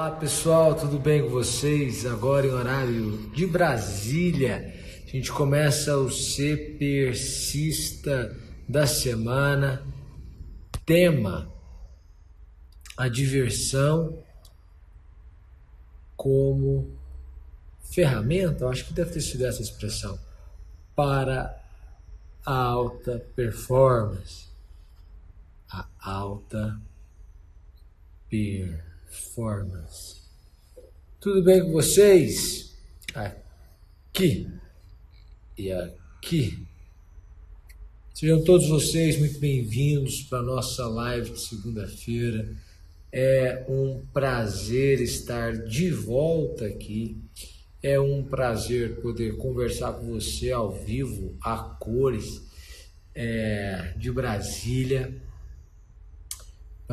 Olá pessoal, tudo bem com vocês? Agora em horário de Brasília, a gente começa o Persista da semana. Tema: a diversão como ferramenta, eu acho que deve ter sido essa expressão, para a alta performance. A alta performance. Tudo bem com vocês? Aqui e aqui. Sejam todos vocês muito bem-vindos para a nossa live de segunda-feira. É um prazer estar de volta aqui. É um prazer poder conversar com você ao vivo, a cores, é, de Brasília.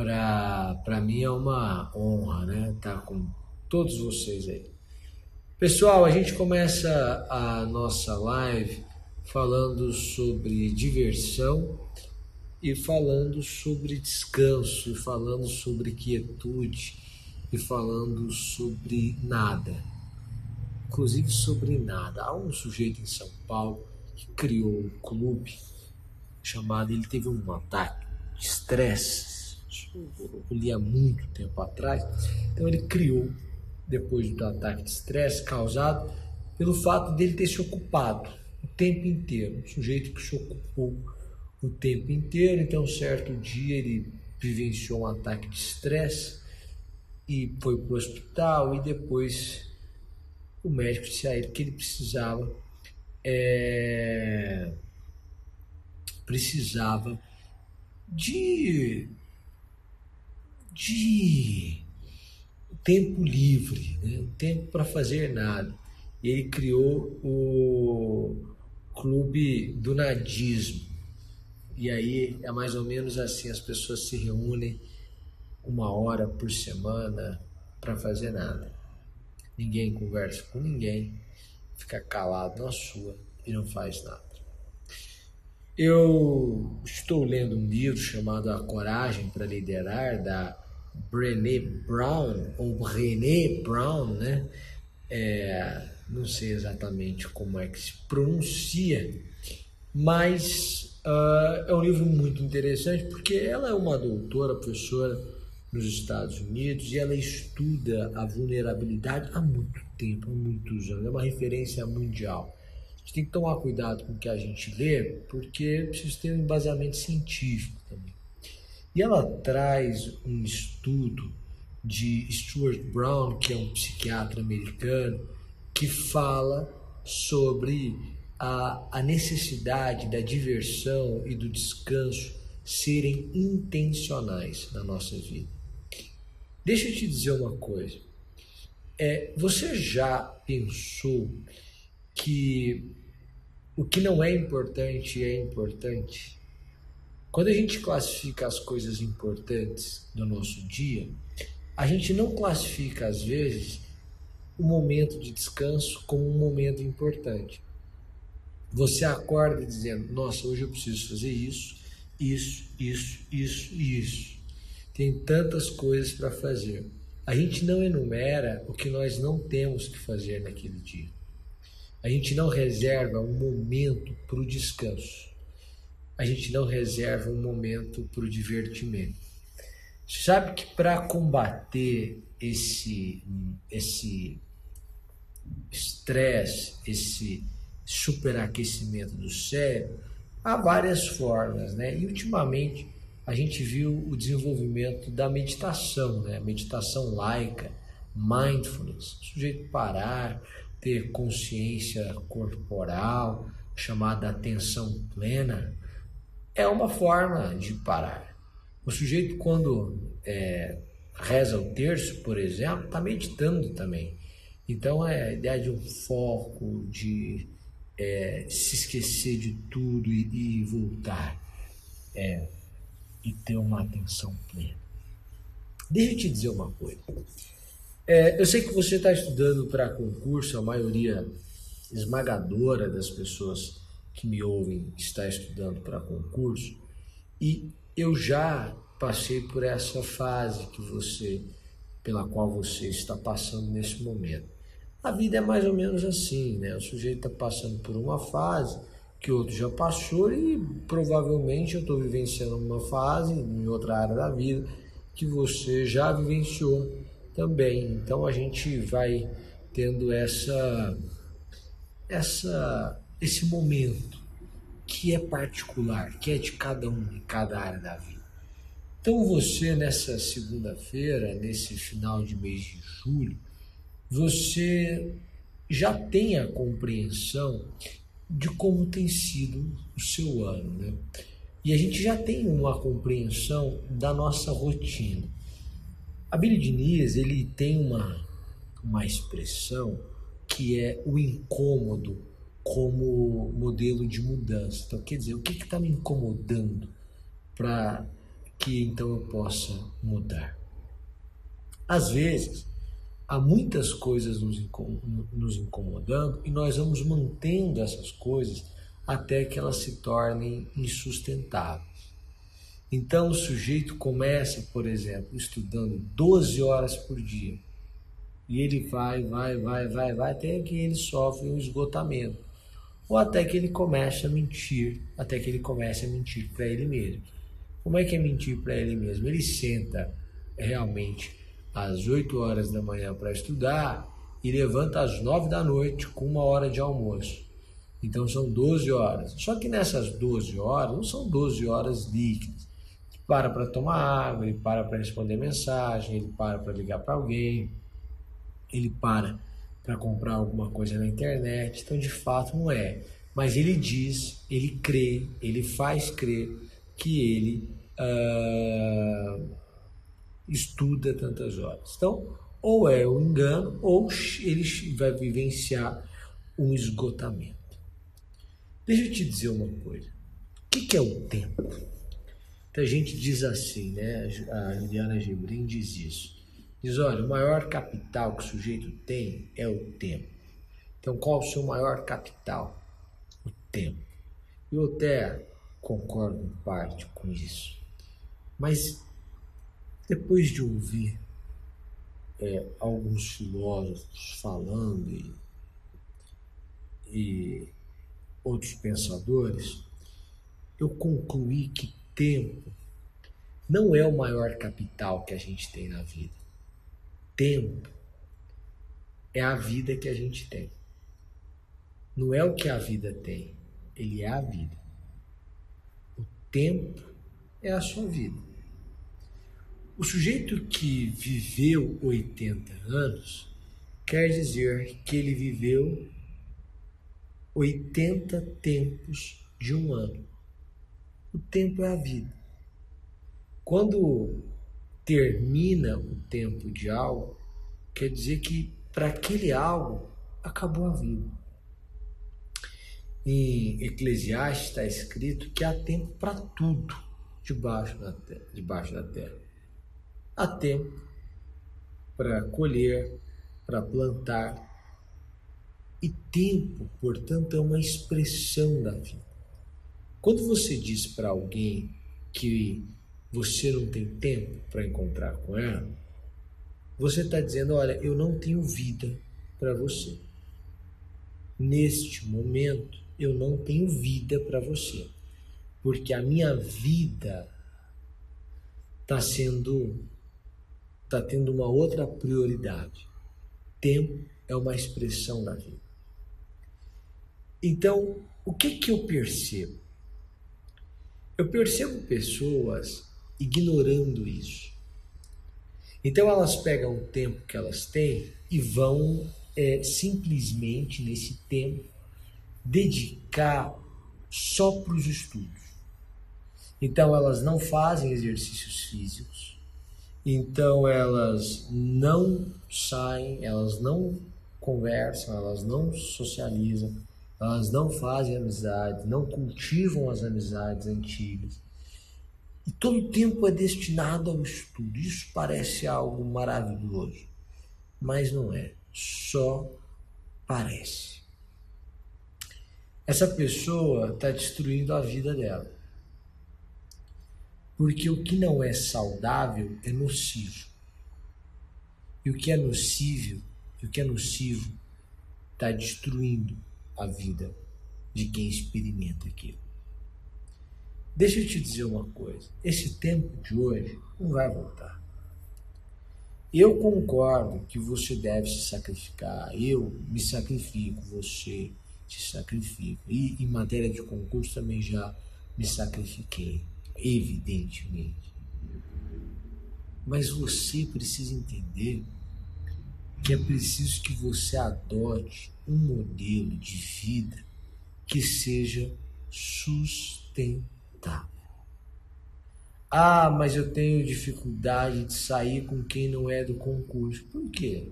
Para mim é uma honra, né? Estar tá com todos vocês aí. Pessoal, a gente começa a nossa live falando sobre diversão e falando sobre descanso, e falando sobre quietude, e falando sobre nada. Inclusive sobre nada. Há um sujeito em São Paulo que criou um clube chamado. Ele teve um ataque de estresse. Eu li há muito tempo atrás. Então ele criou, depois do ataque de estresse causado pelo fato dele ter se ocupado o tempo inteiro. Um sujeito que se ocupou o tempo inteiro. Então, certo dia ele vivenciou um ataque de estresse e foi para o hospital e depois o médico disse a ele que ele precisava é, precisava de de tempo livre, né? tempo para fazer nada. E ele criou o clube do nadismo. E aí é mais ou menos assim, as pessoas se reúnem uma hora por semana para fazer nada. Ninguém conversa com ninguém, fica calado na sua e não faz nada. Eu estou lendo um livro chamado A Coragem para Liderar, da Brené Brown, ou Brené Brown, né? É, não sei exatamente como é que se pronuncia, mas Uh, é um livro muito interessante porque ela é uma doutora, professora nos Estados Unidos e ela estuda a vulnerabilidade há muito tempo, há muitos anos. É uma referência mundial. A gente tem que tomar cuidado com o que a gente lê porque precisa ter um embasamento científico. E ela traz um estudo de Stuart Brown, que é um psiquiatra americano, que fala sobre a, a necessidade da diversão e do descanso serem intencionais na nossa vida. Deixa eu te dizer uma coisa. É, você já pensou que o que não é importante é importante? Quando a gente classifica as coisas importantes do nosso dia, a gente não classifica, às vezes, o momento de descanso como um momento importante. Você acorda dizendo: Nossa, hoje eu preciso fazer isso, isso, isso, isso e isso. Tem tantas coisas para fazer. A gente não enumera o que nós não temos que fazer naquele dia. A gente não reserva um momento para o descanso. A gente não reserva um momento para o divertimento. Sabe que para combater esse esse estresse, esse superaquecimento do cérebro, há várias formas, né? E ultimamente a gente viu o desenvolvimento da meditação, né? Meditação laica, mindfulness, o sujeito parar, ter consciência corporal, chamada atenção plena, é uma forma de parar. O sujeito, quando é, reza o terço, por exemplo, está meditando também. Então, é a ideia de um foco, de é, se esquecer de tudo e, e voltar é, e ter uma atenção plena. Deixa eu te dizer uma coisa. É, eu sei que você está estudando para concurso, a maioria esmagadora das pessoas que me ouvem está estudando para concurso, e eu já passei por essa fase que você pela qual você está passando nesse momento. A vida é mais ou menos assim, né? O sujeito está passando por uma fase que outro já passou e provavelmente eu estou vivenciando uma fase em outra área da vida que você já vivenciou também. Então a gente vai tendo essa essa esse momento que é particular, que é de cada um em cada área da vida. Então você nessa segunda-feira, nesse final de mês de julho, você já tem a compreensão de como tem sido o seu ano, né? E a gente já tem uma compreensão da nossa rotina. A Billy Diniz, ele tem uma, uma expressão que é o incômodo como modelo de mudança. Então, quer dizer, o que está me incomodando para que então eu possa mudar? Às vezes, há muitas coisas nos incomodando e nós vamos mantendo essas coisas até que elas se tornem insustentáveis. Então o sujeito começa, por exemplo, estudando 12 horas por dia. E ele vai, vai, vai, vai, vai, até que ele sofre um esgotamento. Ou até que ele comece a mentir, até que ele comece a mentir para ele mesmo. Como é que é mentir para ele mesmo? Ele senta realmente às 8 horas da manhã para estudar e levanta às 9 da noite com uma hora de almoço. Então são 12 horas. Só que nessas 12 horas, não são 12 horas líquidas. Ele para para tomar água, ele para para responder mensagem, ele para para ligar para alguém, ele para para comprar alguma coisa na internet. Então, de fato, não é. Mas ele diz, ele crê, ele faz crer que ele uh, estuda tantas horas. Então, ou é um engano, ou ele vai vivenciar um esgotamento. Deixa eu te dizer uma coisa. O que, é o tempo? Então a gente diz assim, né? A Liliana Gebrim diz isso. Diz, olha, o maior capital que o sujeito tem é o tempo. Então qual o seu maior capital? O tempo. Eu até concordo em parte com isso. Mas depois de ouvir é, alguns filósofos falando e, e outros pensadores, eu concluí que tempo não é o maior capital que a gente tem na vida. Tempo é a vida que a gente tem. Não é o que a vida tem, ele é a vida. O tempo é a sua vida. O sujeito que viveu 80 anos quer dizer que ele viveu 80 tempos de um ano. O tempo é a vida. Quando termina o tempo de algo, quer dizer que para aquele algo acabou a vida. Em Eclesiastes está escrito que há tempo para tudo debaixo da, terra, debaixo da terra há tempo para colher, para plantar. E tempo, portanto, é uma expressão da vida. Quando você diz para alguém que você não tem tempo para encontrar com ela, você está dizendo: olha, eu não tenho vida para você. Neste momento, eu não tenho vida para você, porque a minha vida está sendo está tendo uma outra prioridade. Tempo é uma expressão da vida. Então, o que, que eu percebo? Eu percebo pessoas ignorando isso. Então, elas pegam o tempo que elas têm e vão é, simplesmente, nesse tempo, dedicar só para os estudos. Então, elas não fazem exercícios físicos então elas não saem, elas não conversam, elas não socializam, elas não fazem amizades, não cultivam as amizades antigas. E todo o tempo é destinado ao estudo. Isso parece algo maravilhoso, mas não é. Só parece. Essa pessoa está destruindo a vida dela. Porque o que não é saudável é nocivo. E o que é nocivo, o que é nocivo está destruindo a vida de quem experimenta aquilo. Deixa eu te dizer uma coisa: esse tempo de hoje não vai voltar. Eu concordo que você deve se sacrificar, eu me sacrifico, você se sacrifica. E em matéria de concurso também já me sacrifiquei, evidentemente. Mas você precisa entender que é preciso que você adote um modelo de vida que seja sustentável. Ah, mas eu tenho dificuldade de sair com quem não é do concurso. Por quê?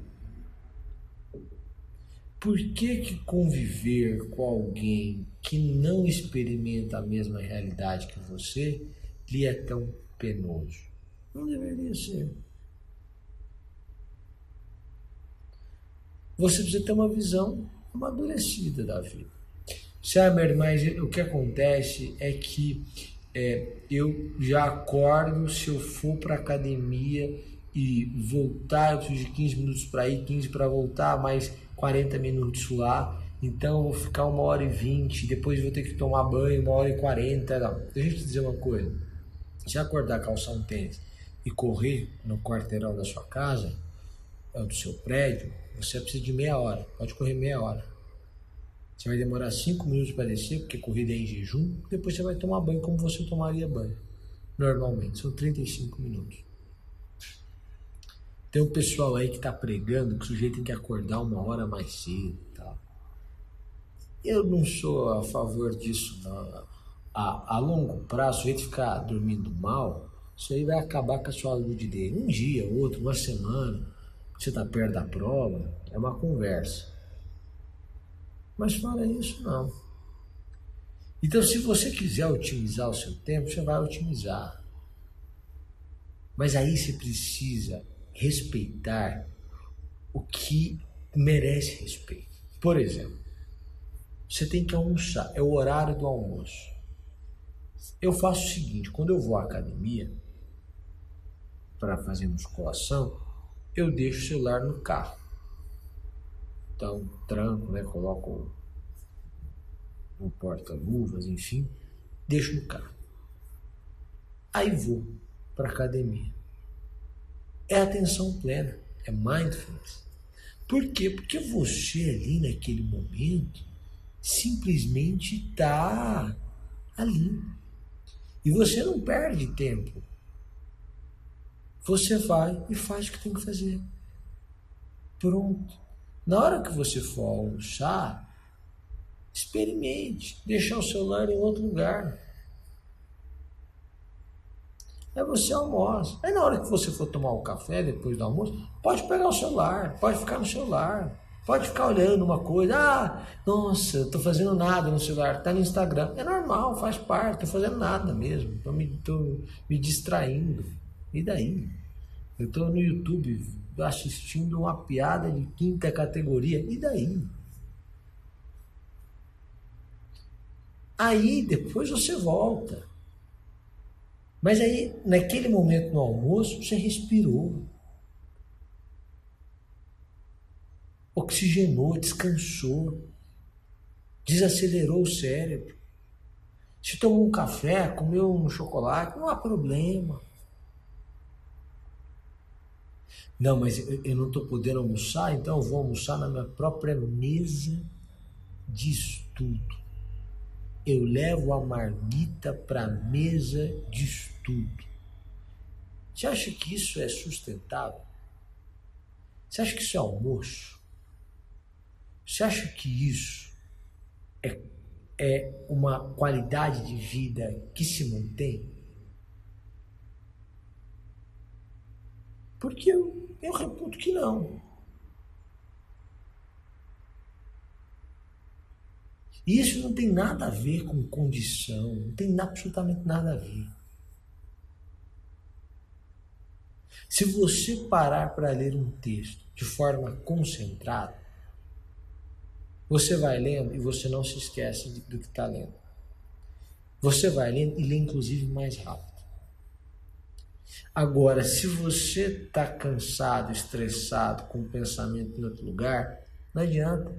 Por que, que conviver com alguém que não experimenta a mesma realidade que você lhe é tão penoso? Não deveria ser. Você precisa ter uma visão amadurecida da vida. Sabe, mas o que acontece é que é, eu já acordo se eu for para academia e voltar, eu preciso de 15 minutos para ir, 15 para voltar, mais 40 minutos lá. Então eu vou ficar uma hora e 20, depois vou ter que tomar banho, uma hora e 40. Não. Deixa eu te dizer uma coisa. Se acordar, calçar um tênis e correr no quarteirão da sua casa, do seu prédio, você precisa de meia hora. Pode correr meia hora. Você vai demorar 5 minutos para descer, porque corrida é em jejum. Depois você vai tomar banho como você tomaria banho. Normalmente, são 35 minutos. Tem um pessoal aí que está pregando que o sujeito tem que acordar uma hora mais cedo. Eu não sou a favor disso, não. A, a longo prazo, o sujeito ficar dormindo mal, isso aí vai acabar com a sua saúde dele. Um dia, outro, uma semana você está perto da prova, é uma conversa. Mas fala isso não. Então, se você quiser otimizar o seu tempo, você vai otimizar. Mas aí você precisa respeitar o que merece respeito. Por exemplo, você tem que almoçar, é o horário do almoço. Eu faço o seguinte: quando eu vou à academia para fazer musculação, eu deixo o celular no carro. Então, tranco, né? Coloco no porta-luvas, enfim, deixo no carro. Aí vou para academia. É atenção plena, é mindfulness. Por quê? Porque você ali naquele momento simplesmente está ali. E você não perde tempo você vai e faz o que tem que fazer. Pronto. Na hora que você for almoçar, experimente deixar o celular em outro lugar. Aí você almoça. Aí na hora que você for tomar o café depois do almoço, pode pegar o celular, pode ficar no celular, pode ficar olhando uma coisa. Ah, nossa, eu tô fazendo nada no celular, tá no Instagram. É normal, faz parte, tô fazendo nada mesmo, tô me, tô me distraindo. E daí? Eu estou no YouTube assistindo uma piada de quinta categoria. E daí? Aí depois você volta. Mas aí, naquele momento no almoço, você respirou. Oxigenou, descansou. Desacelerou o cérebro. Se tomou um café, comeu um chocolate, não há problema. Não, mas eu não estou podendo almoçar, então eu vou almoçar na minha própria mesa de estudo. Eu levo a marmita para a mesa de estudo. Você acha que isso é sustentável? Você acha que isso é almoço? Você acha que isso é, é uma qualidade de vida que se mantém? Porque eu, eu reputo que não. E isso não tem nada a ver com condição, não tem absolutamente nada a ver. Se você parar para ler um texto de forma concentrada, você vai lendo e você não se esquece do que está lendo. Você vai lendo e lê inclusive mais rápido. Agora, se você está cansado, estressado, com o pensamento em outro lugar, não adianta.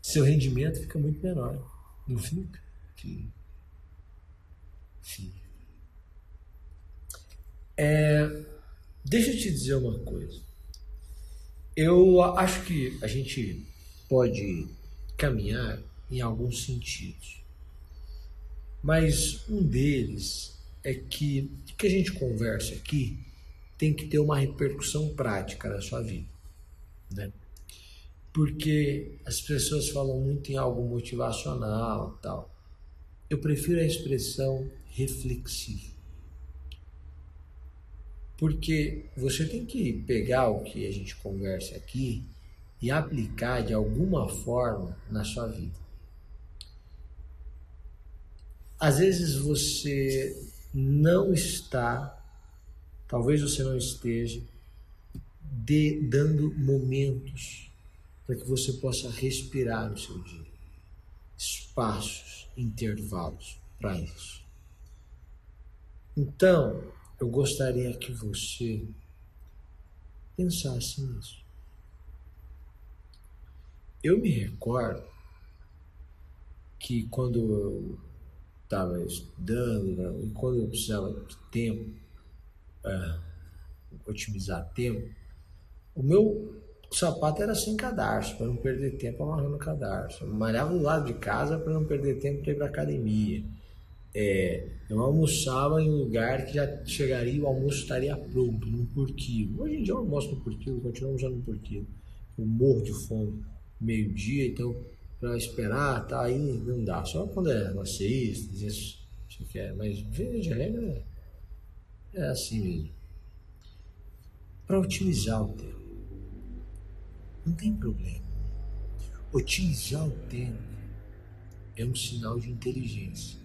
Seu rendimento fica muito menor. Não fica? Fica. Fica. É, deixa eu te dizer uma coisa. Eu acho que a gente pode caminhar em alguns sentidos. Mas um deles é que o que a gente conversa aqui tem que ter uma repercussão prática na sua vida, né? Porque as pessoas falam muito em algo motivacional, tal. Eu prefiro a expressão reflexivo. Porque você tem que pegar o que a gente conversa aqui e aplicar de alguma forma na sua vida. Às vezes você não está, talvez você não esteja, de, dando momentos para que você possa respirar no seu dia, espaços, intervalos para isso. Então, eu gostaria que você pensasse nisso. Eu me recordo que quando eu estava estudando né, e quando eu precisava de tempo, é, otimizar tempo, o meu sapato era sem cadarço, para não perder tempo amarrando cadarço. Eu malhava do lado de casa para não perder tempo para ir para academia. É, eu almoçava em um lugar que já chegaria, o almoço estaria pronto, num porquinho. Hoje em dia eu almoço no porquinho, continuo usando no porquinho. Eu morro de fome, meio-dia, então para esperar, tá aí, não dá. Só quando é uma sexta, isso você quer, mas via de regra é, é assim mesmo. Para otimizar o tempo. Não tem problema. Otimizar o tempo é um sinal de inteligência.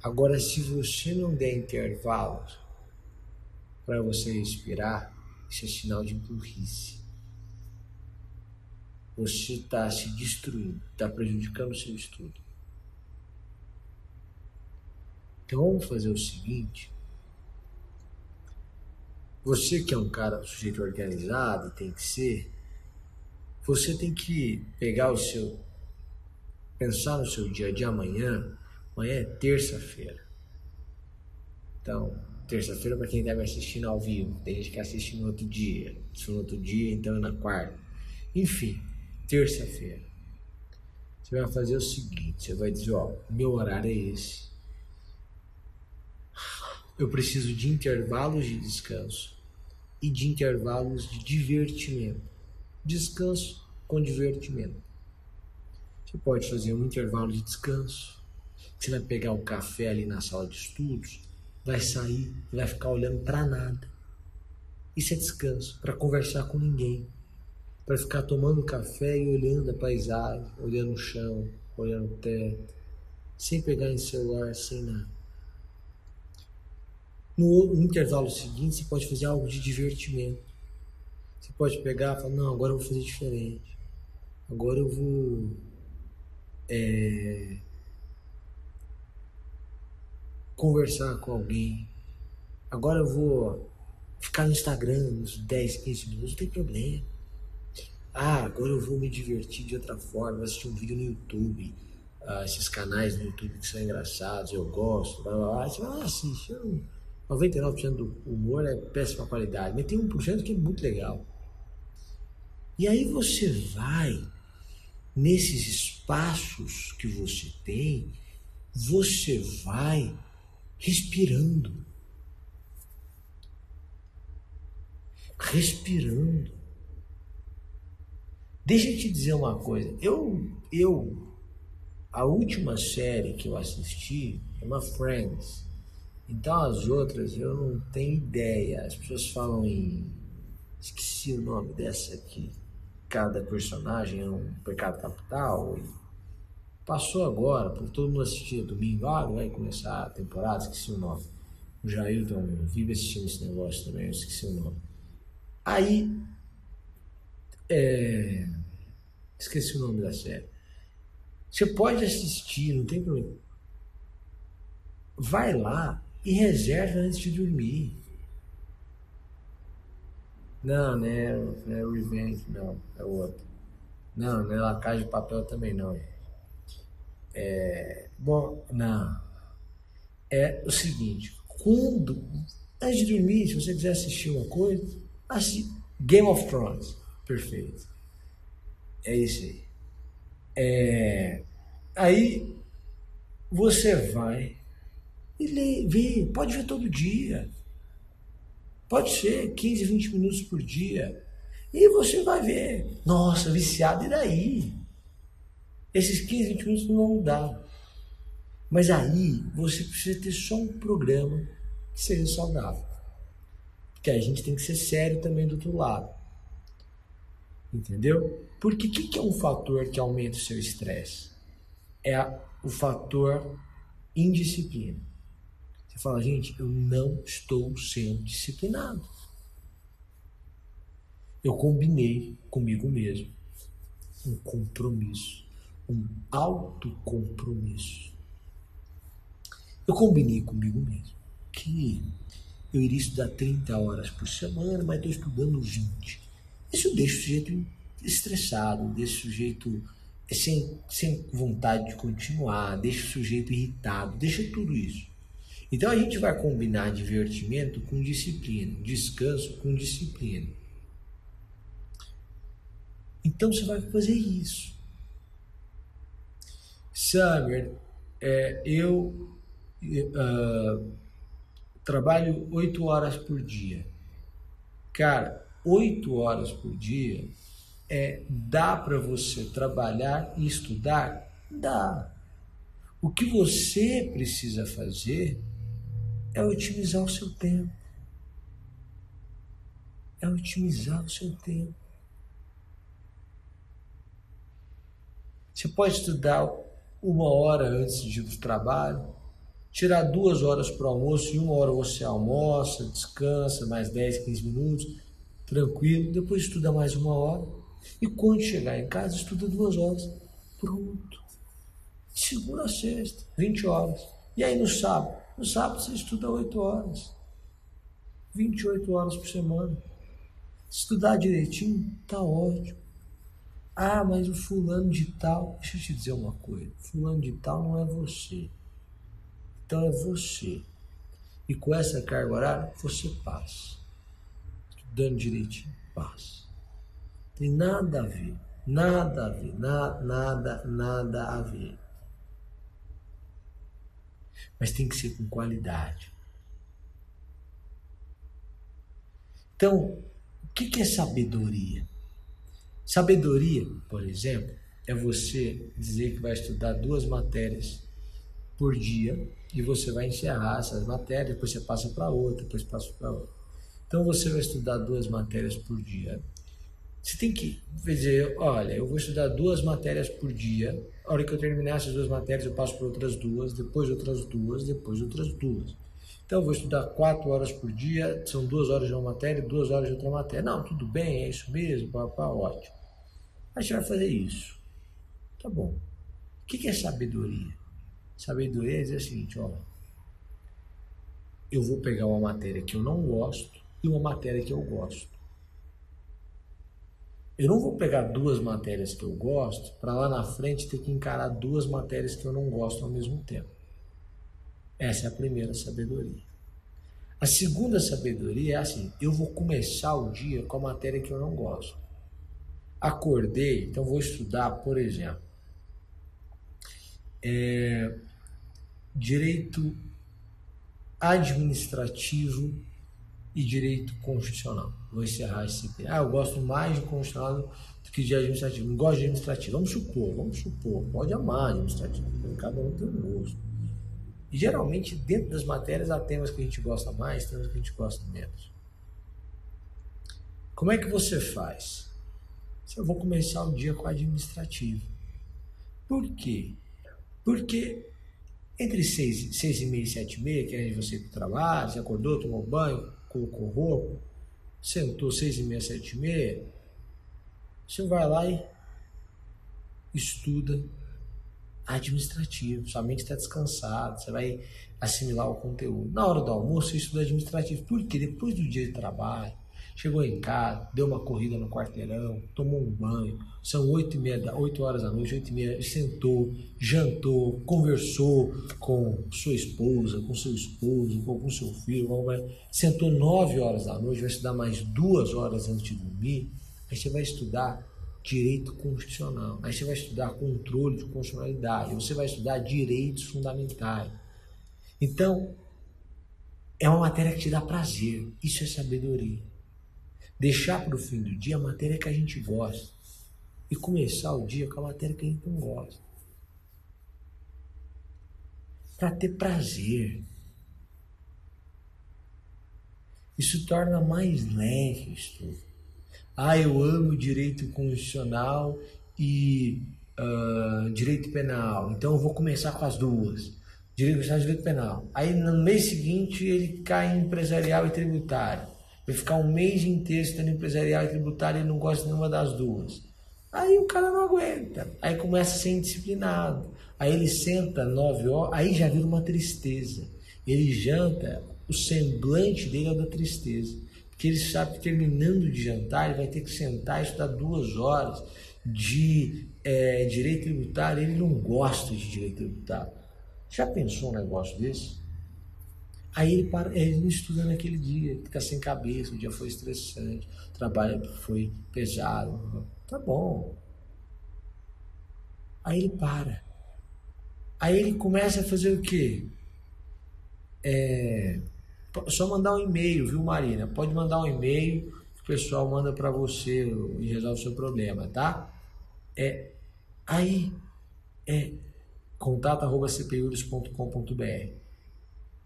Agora, se você não der intervalos para você respirar, isso é sinal de burrice. Você está se destruindo, está prejudicando o seu estudo. Então vamos fazer o seguinte. Você que é um cara, um sujeito organizado, tem que ser, você tem que pegar o seu, pensar no seu dia de amanhã Amanhã é terça-feira. Então, terça-feira para quem está me assistindo ao vivo. Tem gente que assiste no outro dia. Se no outro dia, então é na quarta. Enfim, terça-feira. Você vai fazer o seguinte: você vai dizer, ó, meu horário é esse. Eu preciso de intervalos de descanso e de intervalos de divertimento. Descanso com divertimento. Você pode fazer um intervalo de descanso você vai pegar o café ali na sala de estudos, vai sair vai ficar olhando para nada. Isso é descanso, para conversar com ninguém, para ficar tomando café e olhando a paisagem, olhando o chão, olhando o teto, sem pegar em celular, sem nada. No, intervalo seguinte, você pode fazer algo de divertimento. Você pode pegar e falar: Não, agora eu vou fazer diferente. Agora eu vou. É, conversar com alguém. Agora eu vou ficar no Instagram uns 10, 15 minutos, não tem problema. Ah, agora eu vou me divertir de outra forma, assistir um vídeo no YouTube. Ah, esses canais no YouTube que são engraçados, eu gosto, blá blá blá. Você vai lá, assiste. 99% do humor é péssima qualidade, mas tem 1% que é muito legal. E aí você vai nesses espaços que você tem, você vai respirando. Respirando. Deixa eu te dizer uma coisa. Eu, eu, a última série que eu assisti é uma Friends. Então as outras eu não tenho ideia. As pessoas falam em. Esqueci o nome dessa aqui. Cada personagem é um pecado capital. Passou agora, por todo mundo assistir domingo, ah, vai começar a temporada, esqueci o nome. O Jailton vive assistindo esse negócio também, eu esqueci o nome. Aí, é, esqueci o nome da série. Você pode assistir, não tem problema. vai lá e reserva antes de dormir. Não, né? Não é Revenge, não. É o outro. Não, não é La Casa de Papel também, não. É, bom, não. É o seguinte, quando, antes de dormir, se você quiser assistir uma coisa, assiste Game of Thrones. Perfeito. É isso aí. É, aí você vai e lê, vê, pode ver todo dia. Pode ser 15, 20 minutos por dia. E você vai ver, nossa, viciado, e daí? Esses 15, 20 minutos não vão mudar. Mas aí você precisa ter só um programa que seja saudável. Porque a gente tem que ser sério também do outro lado. Entendeu? Porque o que, que é um fator que aumenta o seu estresse? É o fator indisciplina. Você fala, gente, eu não estou sendo disciplinado. Eu combinei comigo mesmo um compromisso, um autocompromisso. Eu combinei comigo mesmo que eu iria estudar 30 horas por semana, mas estou estudando 20. Isso deixa o sujeito estressado, deixa o sujeito sem, sem vontade de continuar, deixa o sujeito irritado, deixa tudo isso. Então a gente vai combinar divertimento com disciplina, descanso com disciplina. Então você vai fazer isso. Summer, é, eu uh, trabalho oito horas por dia. Cara, oito horas por dia é dá para você trabalhar e estudar? Dá. O que você precisa fazer é otimizar o seu tempo. É otimizar o seu tempo. Você pode estudar uma hora antes de ir para o trabalho, tirar duas horas para o almoço e uma hora você almoça, descansa, mais 10, 15 minutos, tranquilo, depois estuda mais uma hora. E quando chegar em casa, estuda duas horas. Pronto. Segunda a sexta, 20 horas. E aí no sábado? No sábado você estuda 8 horas. 28 horas por semana. Estudar direitinho, tá ótimo. Ah, mas o fulano de tal, deixa eu te dizer uma coisa, fulano de tal não é você. Então é você. E com essa carga horária, você passa. Estudando direitinho, passa. Tem nada a ver. Nada a ver. Na, nada, nada a ver mas tem que ser com qualidade. Então, o que é sabedoria? Sabedoria, por exemplo, é você dizer que vai estudar duas matérias por dia e você vai encerrar essas matérias, depois você passa para outra, depois passa para outra. Então você vai estudar duas matérias por dia você tem que dizer, olha, eu vou estudar duas matérias por dia. A hora que eu terminar essas duas matérias, eu passo por outras duas, depois outras duas, depois outras duas. Então, eu vou estudar quatro horas por dia, são duas horas de uma matéria, duas horas de outra matéria. Não, tudo bem, é isso mesmo, papá, ótimo. A gente vai fazer isso. Tá bom. O que é sabedoria? Sabedoria é dizer o seguinte, ó, eu vou pegar uma matéria que eu não gosto e uma matéria que eu gosto. Eu não vou pegar duas matérias que eu gosto para lá na frente ter que encarar duas matérias que eu não gosto ao mesmo tempo. Essa é a primeira sabedoria. A segunda sabedoria é assim: eu vou começar o dia com a matéria que eu não gosto. Acordei, então vou estudar, por exemplo, é, direito administrativo e direito constitucional. Vou encerrar esse. Ah, eu gosto mais de constitucional do que de administrativo. Não gosto de administrativo. Vamos supor, vamos supor. Pode amar administrativo. Cada um tem um gosto. E geralmente, dentro das matérias, há temas que a gente gosta mais, temas que a gente gosta menos. Como é que você faz? Eu vou começar o dia com administrativo. Por quê? Porque entre seis, seis e meia e sete e meia, que é de você ir para o trabalho, você acordou, tomou banho, colocou roupa, sentou seis e meia, sete e meia, você vai lá e estuda administrativo. Sua mente está descansada, você vai assimilar o conteúdo. Na hora do almoço, você estuda administrativo. Porque depois do dia de trabalho, chegou em casa, deu uma corrida no quarteirão, tomou um banho, são oito e meia, oito horas da noite, oito e meia, sentou, jantou, conversou com sua esposa, com seu esposo, com, seu filho, sentou nove horas da noite, vai estudar mais duas horas antes de dormir, aí você vai estudar direito constitucional, aí você vai estudar controle de constitucionalidade, você vai estudar direitos fundamentais. Então, é uma matéria que te dá prazer, isso é sabedoria. Deixar para o fim do dia a matéria que a gente gosta e começar o dia com a matéria que a gente não gosta. Para ter prazer. Isso torna mais leve o estudo. Ah, eu amo direito constitucional e uh, direito penal, então eu vou começar com as duas. Direito constitucional e direito penal. Aí no mês seguinte ele cai em empresarial e tributário. Vai ficar um mês inteiro estudando empresarial e tributário e não gosta de nenhuma das duas. Aí o cara não aguenta. Aí começa a ser indisciplinado. Aí ele senta nove horas, aí já vira uma tristeza. Ele janta, o semblante dele é da tristeza. Porque ele sabe que terminando de jantar, ele vai ter que sentar e estudar duas horas de é, direito tributário. Ele não gosta de direito tributário. Já pensou um negócio desse? Aí ele, para, ele não estuda naquele dia, fica sem cabeça, o dia foi estressante, o trabalho foi pesado. Tá bom. Aí ele para. Aí ele começa a fazer o quê? É, só mandar um e-mail, viu, Marina? Pode mandar um e-mail, o pessoal manda para você e resolve o seu problema, tá? É, aí, é contato.cpuris.com.br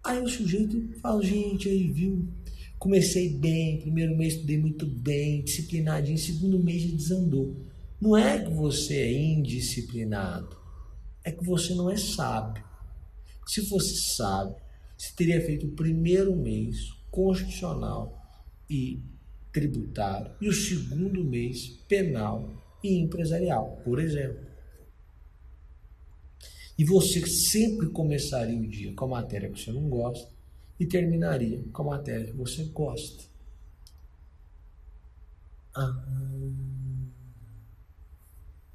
Aí o sujeito fala, gente, aí viu, comecei bem, primeiro mês estudei muito bem, disciplinadinho, segundo mês já desandou. Não é que você é indisciplinado, é que você não é sábio. Se fosse sábio, você teria feito o primeiro mês constitucional e tributário e o segundo mês penal e empresarial, por exemplo. E você sempre começaria o dia com a matéria que você não gosta e terminaria com a matéria que você gosta. Ah,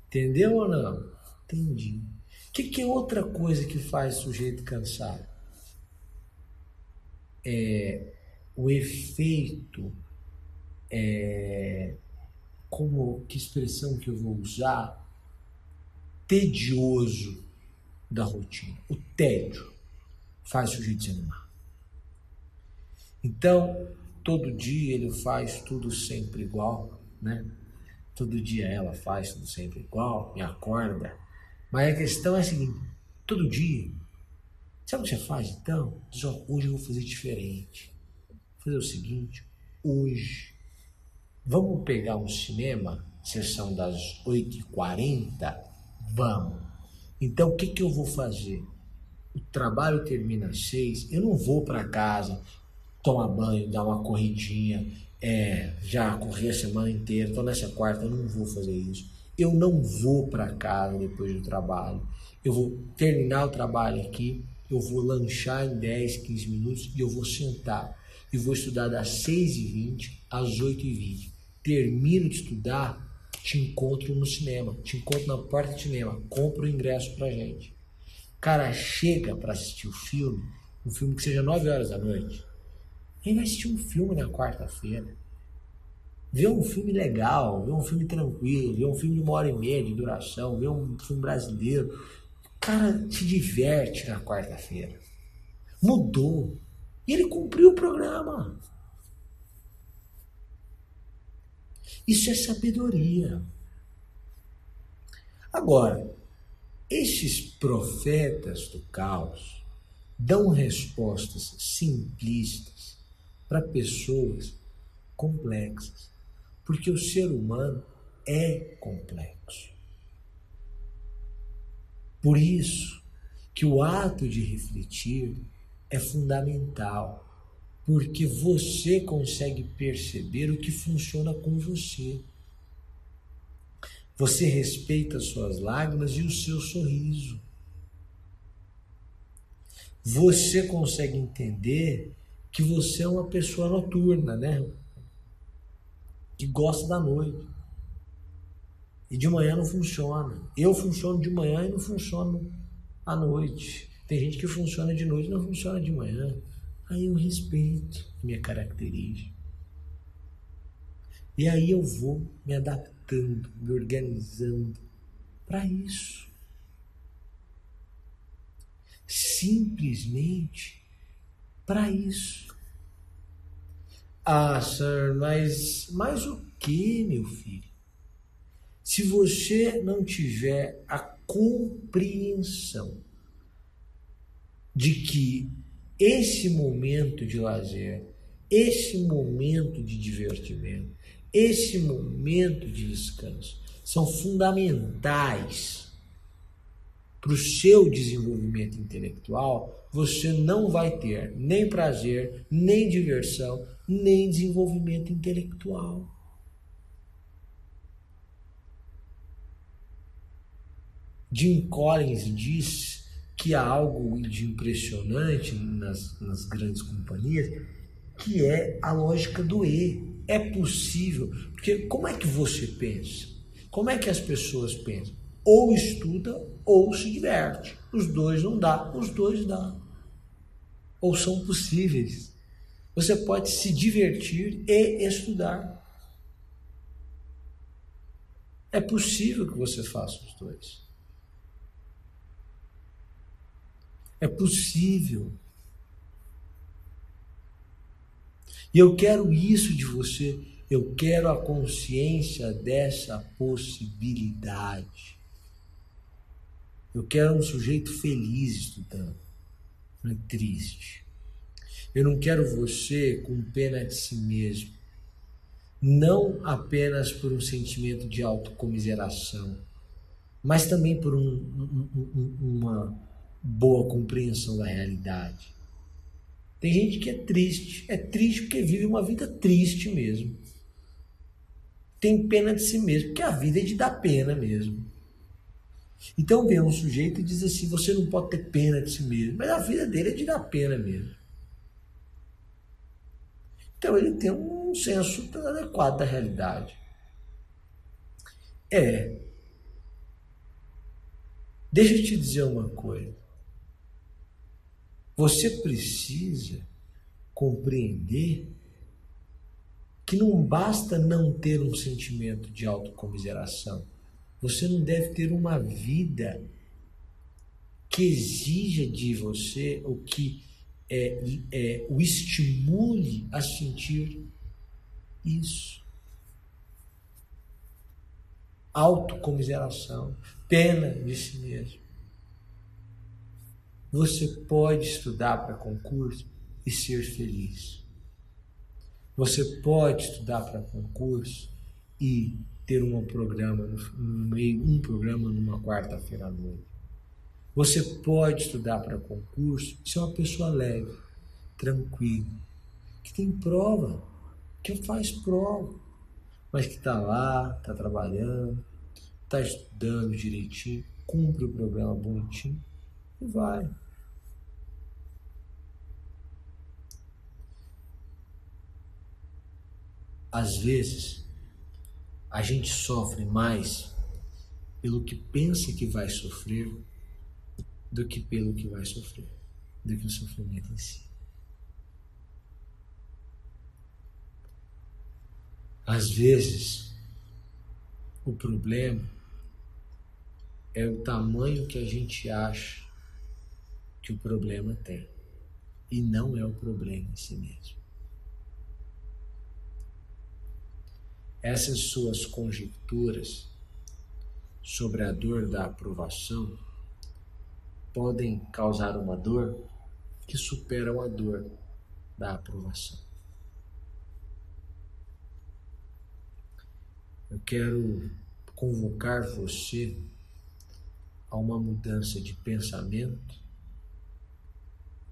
entendeu ou não? Entendi. O que, que é outra coisa que faz o sujeito cansado? É o efeito, é, como que expressão que eu vou usar? Tedioso da rotina. O tédio faz o sujeito desanimar. Então, todo dia ele faz tudo sempre igual, né? Todo dia ela faz tudo sempre igual, me acorda. Mas a questão é a seguinte: todo dia, sabe o que você faz então? Diz, ó, hoje eu vou fazer diferente. Vou fazer o seguinte: hoje, vamos pegar um cinema, sessão das 8h40? Vamos. Então, o que, que eu vou fazer? O trabalho termina às seis, eu não vou para casa tomar banho, dar uma corridinha, é, já corri a semana inteira, estou nessa quarta, eu não vou fazer isso. Eu não vou para casa depois do trabalho. Eu vou terminar o trabalho aqui, eu vou lanchar em 10, 15 minutos e eu vou sentar. E vou estudar das 6h20 às 8h20. Termino de estudar, te encontro no cinema, te encontro na porta do cinema, compra o ingresso pra gente. Cara, chega para assistir o filme, um filme que seja 9 horas da noite. Ele vai assistir um filme na quarta-feira. Vê um filme legal, vê um filme tranquilo, vê um filme de uma hora e meia de duração, vê um filme brasileiro. Cara, te diverte na quarta-feira. Mudou. E ele cumpriu o programa. Isso é sabedoria. Agora, estes profetas do caos dão respostas simplistas para pessoas complexas, porque o ser humano é complexo. Por isso que o ato de refletir é fundamental porque você consegue perceber o que funciona com você. Você respeita as suas lágrimas e o seu sorriso. você consegue entender que você é uma pessoa noturna, né? Que gosta da noite. E de manhã não funciona. Eu funciono de manhã e não funciono à noite. Tem gente que funciona de noite e não funciona de manhã. Aí eu respeito minha característica. E aí eu vou me adaptando, me organizando para isso. Simplesmente para isso. Ah, Sir, mas, mas o que, meu filho? Se você não tiver a compreensão de que esse momento de lazer, esse momento de divertimento, esse momento de descanso são fundamentais para o seu desenvolvimento intelectual, você não vai ter nem prazer, nem diversão, nem desenvolvimento intelectual. Jim Collins diz que há algo de impressionante nas, nas grandes companhias, que é a lógica do E. É possível, porque como é que você pensa? Como é que as pessoas pensam? Ou estuda ou se diverte. Os dois não dá, os dois dá. Ou são possíveis. Você pode se divertir e estudar. É possível que você faça os dois. É possível. E eu quero isso de você. Eu quero a consciência dessa possibilidade. Eu quero um sujeito feliz estudando, não é triste. Eu não quero você com pena de si mesmo, não apenas por um sentimento de autocomiseração, mas também por um, um, uma boa compreensão da realidade. Tem gente que é triste, é triste porque vive uma vida triste mesmo. Tem pena de si mesmo, porque a vida é de dar pena mesmo. Então vem um sujeito e diz assim: você não pode ter pena de si mesmo, mas a vida dele é de dar pena mesmo. Então ele tem um senso adequado da realidade. É. Deixa eu te dizer uma coisa. Você precisa compreender que não basta não ter um sentimento de autocomiseração. Você não deve ter uma vida que exija de você o que é, é, o estimule a sentir isso. Autocomiseração, pena de si mesmo. Você pode estudar para concurso e ser feliz. Você pode estudar para concurso e ter um programa no meio, um programa numa quarta-feira à noite. Você pode estudar para concurso e ser uma pessoa leve, tranquila, que tem prova, que faz prova, mas que está lá, está trabalhando, está estudando direitinho, cumpre o programa bonitinho e vai. Às vezes, a gente sofre mais pelo que pensa que vai sofrer do que pelo que vai sofrer, do que o sofrimento em si. Às vezes, o problema é o tamanho que a gente acha que o problema tem e não é o problema em si mesmo. Essas suas conjecturas sobre a dor da aprovação podem causar uma dor que supera a dor da aprovação. Eu quero convocar você a uma mudança de pensamento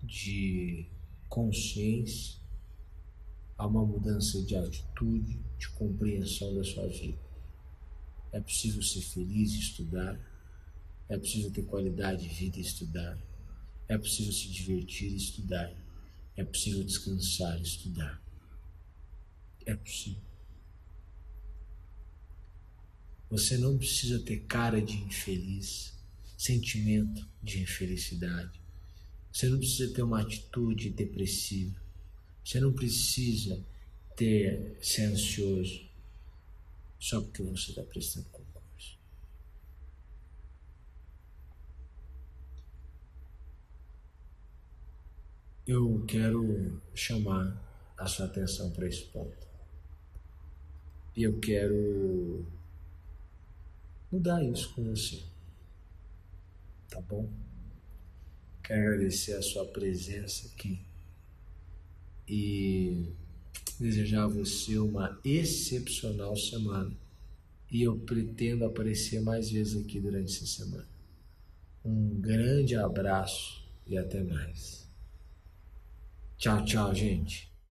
de consciência, a uma mudança de atitude, de compreensão da sua vida. É possível ser feliz e estudar, é preciso ter qualidade de vida e estudar, É possível se divertir e estudar. É possível descansar e estudar. É possível. Você não precisa ter cara de infeliz, sentimento de infelicidade. Você não precisa ter uma atitude depressiva. Você não precisa ter ser ansioso só porque você está prestando concurso. Eu quero chamar a sua atenção para esse ponto. E eu quero mudar isso com você. Tá bom? Quero agradecer a sua presença aqui e desejar a você uma excepcional semana. E eu pretendo aparecer mais vezes aqui durante essa semana. Um grande abraço e até mais. Tchau, tchau, gente.